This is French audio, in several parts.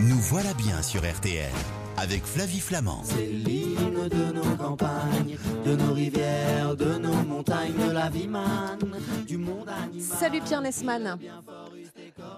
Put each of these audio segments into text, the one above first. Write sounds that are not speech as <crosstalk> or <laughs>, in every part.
Nous voilà bien sur RTL avec Flavie Flamand. C'est l'hymne de nos campagnes, de nos rivières, de nos montagnes, de la vie manne, du monde animal. Salut Pierre Nesman.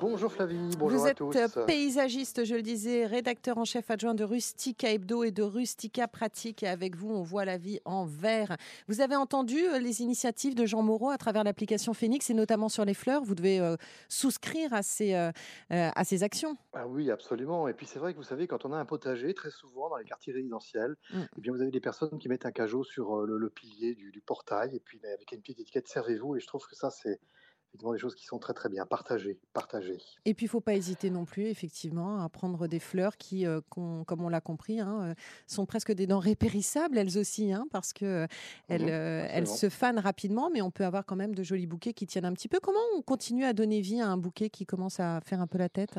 Bonjour Flavie, bonjour Vous à êtes tous. paysagiste, je le disais, rédacteur en chef adjoint de Rustica Hebdo et de Rustica Pratique. Et avec vous, on voit la vie en vert. Vous avez entendu euh, les initiatives de Jean Moreau à travers l'application Phoenix et notamment sur les fleurs. Vous devez euh, souscrire à ces, euh, à ces actions. Ah oui, absolument. Et puis c'est vrai que vous savez, quand on a un potager, très souvent dans les quartiers résidentiels, Mm. eh bien vous avez des personnes qui mettent un cajot sur le, le pilier du, du portail et puis mais avec une petite étiquette servez-vous. Et je trouve que ça c'est effectivement des choses qui sont très très bien. Partagées, partagées. Et puis, il faut pas hésiter non plus, effectivement, à prendre des fleurs qui, euh, comme on l'a compris, hein, euh, sont presque des denrées périssables, elles aussi, hein, parce que euh, elles, Mhm, euh, elles se fanent rapidement, mais on peut avoir quand même de jolis bouquets qui tiennent un petit peu. Comment on continue à donner vie à un bouquet qui commence à faire un peu la tête?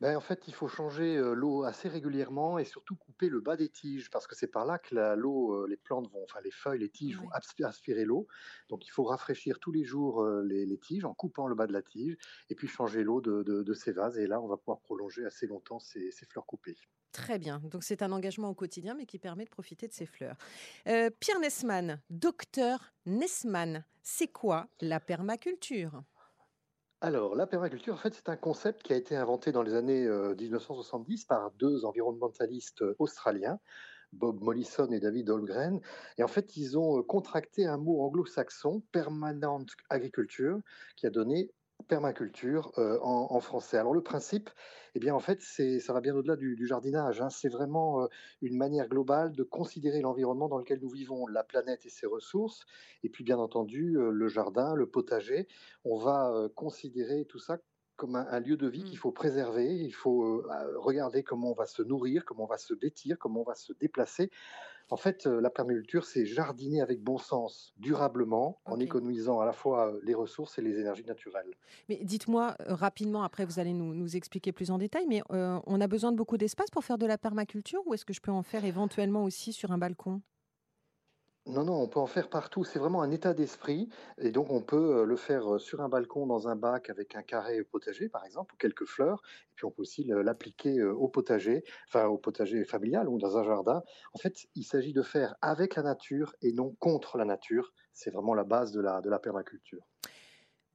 Ben, en fait, il faut changer l'eau assez régulièrement et surtout couper le bas des tiges parce que c'est par là que l'eau, les plantes vont, enfin les feuilles, les tiges vont aspirer l'eau. Donc il faut rafraîchir tous les jours les, les tiges en coupant le bas de la tige et puis changer l'eau de, de- de ces vases. Et là, on va pouvoir prolonger assez longtemps ces, ces fleurs coupées. Très bien. Donc, c'est un engagement au quotidien, mais qui permet de profiter de ces fleurs. Euh, Pierre Nesman, docteur Nesman, c'est quoi la permaculture? Alors, la permaculture, en fait, c'est un concept qui a été inventé dans les années euh, 1970 par deux environnementalistes euh, australiens, Bob Mollison et David Holmgren. Et en fait, ils ont euh, contracté un mot anglo-saxon, permanent agriculture, qui a donné permaculture euh, en, français. Alors le principe, eh bien en fait, c'est ça va bien au-delà du, jardinage. hein. C'est vraiment euh, une manière globale de considérer l'environnement dans lequel nous vivons, la planète et ses ressources, et puis bien entendu euh, le jardin, le potager. On va considérer tout ça comme un, un lieu de vie qu'il faut préserver. Il faut euh, euh, regarder comment on va se nourrir, comment on va se vêtir, comment on va se déplacer. En fait, euh, la permaculture, c'est jardiner avec bon sens, durablement, en économisant à la fois les ressources et les énergies naturelles. Mais dites-moi euh, rapidement, après vous allez nous, nous expliquer plus en détail, mais on a besoin de beaucoup d'espace pour faire de la permaculture ou est-ce que je peux en faire éventuellement aussi sur un balcon? Non, non, on peut en faire partout. C'est vraiment un état d'esprit. Et donc, on peut euh, le faire euh, sur un balcon, dans un bac, avec un carré potager, par exemple, ou quelques fleurs. Et puis, on peut aussi l'appliquer euh, au potager, enfin, au potager familial ou dans un jardin. En fait, il s'agit de faire avec la nature et non contre la nature. C'est vraiment la base de la, de la permaculture.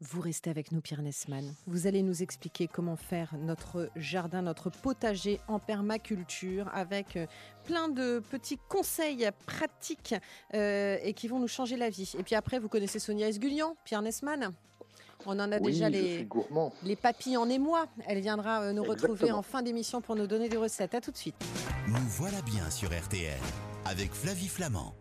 Vous restez avec nous, Pierre Nesman. Vous allez nous expliquer comment faire notre jardin, notre potager en permaculture avec euh, plein de petits conseils pratiques euh, et qui vont nous changer la vie. Et puis après, vous connaissez Sonia Esgulian, Pierre Nesman? On en a oui, déjà les, les papilles en émoi. Elle viendra euh, nous retrouver en fin d'émission pour nous donner des recettes. À tout de suite. Nous voilà bien sur RTL avec Flavie Flamand.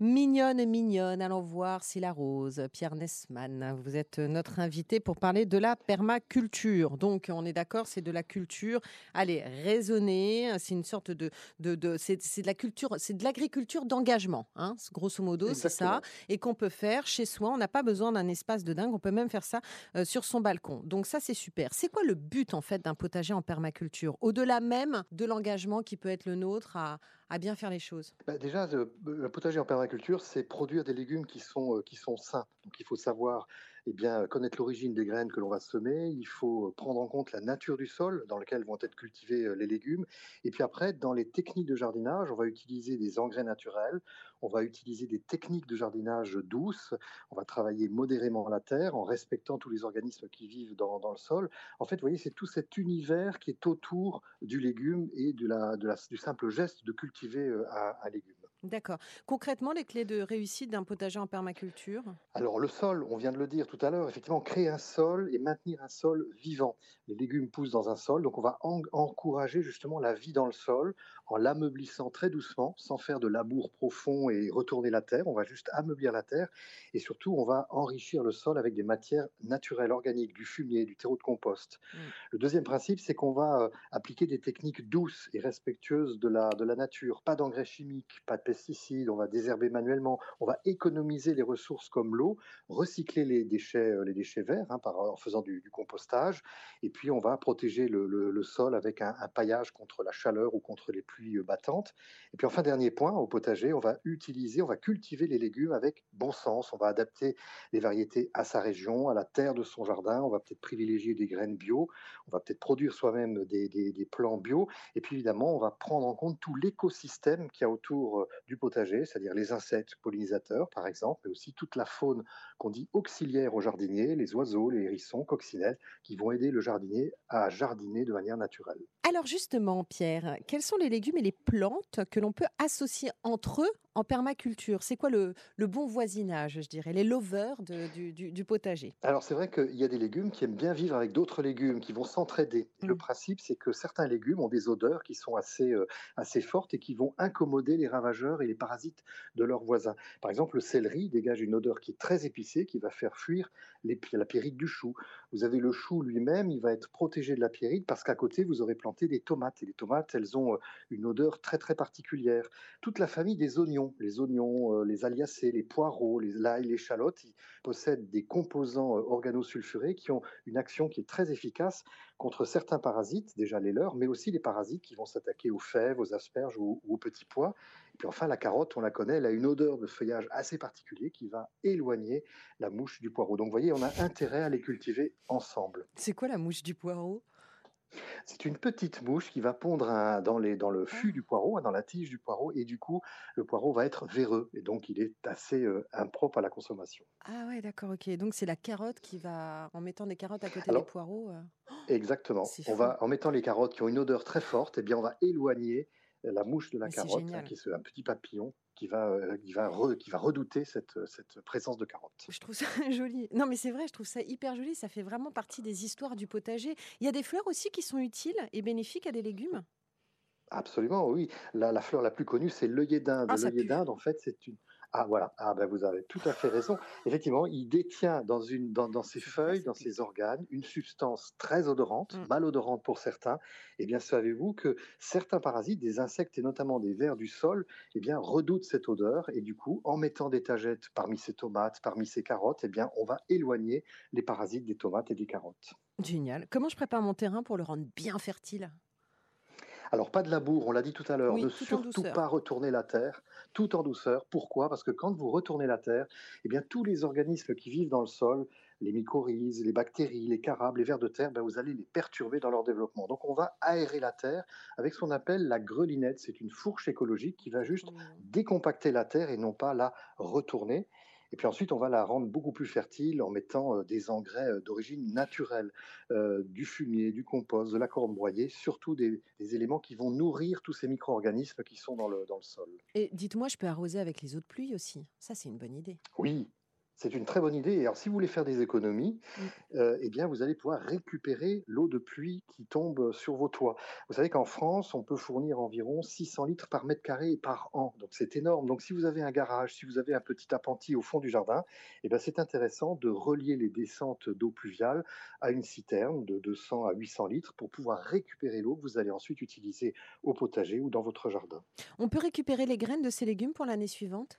Mignonne, mignonne, allons voir si la rose. Pierre Nesman, vous êtes notre invité pour parler de la permaculture. Donc, on est d'accord, c'est de la culture, allez, raisonnée, c'est une sorte de, de, de c'est, de la culture, c'est de l'agriculture d'engagement, hein, grosso modo, c'est ça, et qu'on peut faire chez soi. On n'a pas besoin d'un espace de dingue, on peut même faire ça euh, sur son balcon. Donc ça, c'est super. C'est quoi le but en fait d'un potager en permaculture, au-delà même de l'engagement qui peut être le nôtre à, à bien faire les choses Bah, déjà, le, le potager en permaculture, c'est produire des légumes qui sont, euh, qui sont sains. Donc, il faut savoir eh bien, connaître l'origine des graines que l'on va semer. Il faut prendre en compte la nature du sol dans lequel vont être cultivés euh, les légumes. Et puis après, dans les techniques de jardinage, on va utiliser des engrais naturels. On va utiliser des techniques de jardinage douces. On va travailler modérément la terre en respectant tous les organismes qui vivent dans, dans le sol. En fait, vous voyez, c'est tout cet univers qui est autour du légume et de la, de la, du simple geste de cultiver euh, un, un légume. D'accord. Concrètement, les clés de réussite d'un potager en permaculture? Alors le sol, on vient de le dire tout à l'heure, effectivement, créer un sol et maintenir un sol vivant. Les légumes poussent dans un sol, donc on va en- encourager justement la vie dans le sol en l'ameublissant très doucement, sans faire de labour profond et retourner la terre. On va juste ameublir la terre et surtout on va enrichir le sol avec des matières naturelles, organiques, du fumier, du terreau de compost. Mm. Le deuxième principe, c'est qu'on va euh, appliquer des techniques douces et respectueuses de la, de la nature. Pas d'engrais chimiques, pas de pesticides, on va désherber manuellement, on va économiser les ressources comme l'eau, recycler les déchets, euh, les déchets verts hein, en faisant du, compostage, et puis on va protéger le, sol avec un, paillage contre la chaleur ou contre les pluies battantes. Et puis enfin, dernier point, au potager, on va utiliser, on va cultiver les légumes avec bon sens, on va adapter les variétés à sa région, à la terre de son jardin, on va peut-être privilégier des graines bio, on va peut-être produire soi-même des, des plants bio, et puis évidemment, on va prendre en compte tout l'écosystème qu'il y a autour euh, du potager, c'est-à-dire les insectes pollinisateurs, par exemple, mais aussi toute la faune qu'on dit auxiliaire au jardinier, les oiseaux, les hérissons, coccinelles, qui vont aider le jardinier à jardiner de manière naturelle. Alors justement, Pierre, quels sont les légumes et les plantes que l'on peut associer entre eux en permaculture? C'est quoi le, bon voisinage, je dirais, les lovers du, potager? Alors c'est vrai qu'il y a des légumes qui aiment bien vivre avec d'autres légumes, qui vont s'entraider. Le mmh. principe, c'est que certains légumes ont des odeurs qui sont assez, euh, assez fortes et qui vont incommoder les ravageurs et les parasites de leurs voisins. Par exemple, le céleri dégage une odeur qui est très épicée, qui va faire fuir la pyrite du chou. Vous avez le chou lui-même, il va être protégé de la pyrite parce qu'à côté, vous aurez planté des tomates. Et les tomates, elles ont euh, une odeur très très particulière. Toute la famille des oignons, les oignons, euh, les aliacées, les poireaux, les l'ail, les chalotes, ils possèdent des composants euh, organosulfurés qui ont une action qui est très efficace contre certains parasites, déjà les leurs, mais aussi les parasites qui vont s'attaquer aux fèves, aux asperges ou, aux petits pois. Et puis enfin, la carotte, on la connaît, elle a une odeur de feuillage assez particulière qui va éloigner la mouche du poireau. Donc vous voyez, on a intérêt à les cultiver ensemble. C'est quoi la mouche du poireau? C'est une petite mouche qui va pondre dans, le fût ah. du poireau, hein, dans la tige du poireau, et du coup, le poireau va être véreux, et donc il est assez euh, impropre à la consommation. Ah ouais, d'accord, ok. Donc c'est la carotte qui va, en mettant des carottes à côté des poireaux. Euh, exactement. On va, en mettant les carottes qui ont une odeur très forte, et eh bien on va éloigner la mouche de la carotte, hein, qui est un petit papillon qui va, euh, qui va, qui va redouter cette, cette présence de carottes. Je trouve ça <laughs> joli. Non, mais c'est vrai, je trouve ça hyper joli. Ça fait vraiment partie des histoires du potager. Il y a des fleurs aussi qui sont utiles et bénéfiques à des légumes? Absolument, oui. La, la fleur la plus connue, c'est l'œillet d'Inde. Ah, l'œillet d'Inde, en fait, c'est une, ah voilà, ah ben vous avez tout à fait raison. Effectivement, il détient dans, une, dans, ses feuilles, dans ses organes, une substance très odorante, mmh. malodorante pour certains. Eh bien, savez-vous que certains parasites, des insectes et notamment des vers du sol, eh bien, redoutent cette odeur et du coup, en mettant des tagettes parmi ces tomates, parmi ces carottes, eh bien, on va éloigner les parasites des tomates et des carottes. Génial. Comment je prépare mon terrain pour le rendre bien fertile? Alors, pas de labour, on l'a dit tout à l'heure, ne surtout pas retourner la terre, tout en douceur. Pourquoi? Parce que quand vous retournez la terre, eh bien, tous les organismes qui vivent dans le sol, les mycorhizes, les bactéries, les carabes, les vers de terre, ben, vous allez les perturber dans leur développement. Donc, on va aérer la terre avec ce qu'on appelle la grelinette. C'est une fourche écologique qui va juste mmh. décompacter la terre et non pas la retourner. Et puis ensuite, on va la rendre beaucoup plus fertile en mettant euh, des engrais euh, d'origine naturelle, euh, du fumier, du compost, de la corne broyée, surtout des, éléments qui vont nourrir tous ces micro-organismes qui sont dans le, dans le sol. Et dites-moi, je peux arroser avec les eaux de pluie aussi? Ça, c'est une bonne idée. Oui, c'est une très bonne idée. Alors, si vous voulez faire des économies, euh, eh bien, vous allez pouvoir récupérer l'eau de pluie qui tombe sur vos toits. Vous savez qu'en France, on peut fournir environ 600 litres par mètre carré et par an. Donc, c'est énorme. Donc, si vous avez un garage, si vous avez un petit appentis au fond du jardin, eh bien, c'est intéressant de relier les descentes d'eau pluviale à une citerne de 200 à 800 litres pour pouvoir récupérer l'eau que vous allez ensuite utiliser au potager ou dans votre jardin. On peut récupérer les graines de ces légumes pour l'année suivante?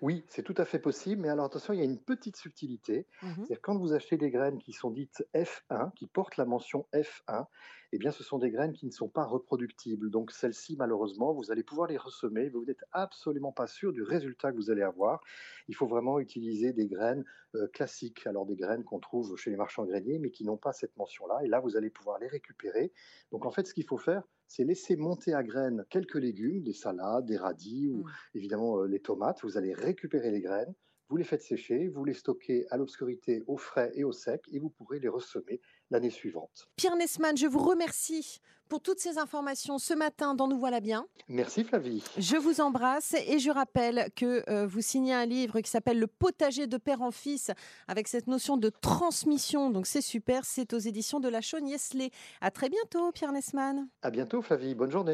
Oui, c'est tout à fait possible, mais alors attention, il y a une petite subtilité. Mmh C'est-à-dire quand vous achetez des graines qui sont dites F1, qui portent la mention F1, eh bien, ce sont des graines qui ne sont pas reproductibles. Donc celles-ci, malheureusement, vous allez pouvoir les ressemer, vous n'êtes absolument pas sûr du résultat que vous allez avoir. Il faut vraiment utiliser des graines classiques, alors des graines qu'on trouve chez les marchands greniers, mais qui n'ont pas cette mention-là. Et là, vous allez pouvoir les récupérer. Donc en fait, ce qu'il faut faire, c'est laisser monter à graines quelques légumes, des salades, des radis ou mmh. évidemment euh, les tomates. Vous allez récupérer les graines, vous les faites sécher, vous les stockez à l'obscurité, au frais et au sec, et vous pourrez les ressemer l'année suivante. Pierre Nesman, je vous remercie pour toutes ces informations ce matin dans Nous Voilà Bien. Merci Flavie. Je vous embrasse et je rappelle que euh, vous signez un livre qui s'appelle Le potager de père en fils avec cette notion de transmission. Donc c'est super, c'est aux éditions de la Chaugne-Yesley. À très bientôt Pierre Nesman. À bientôt Flavie, bonne journée.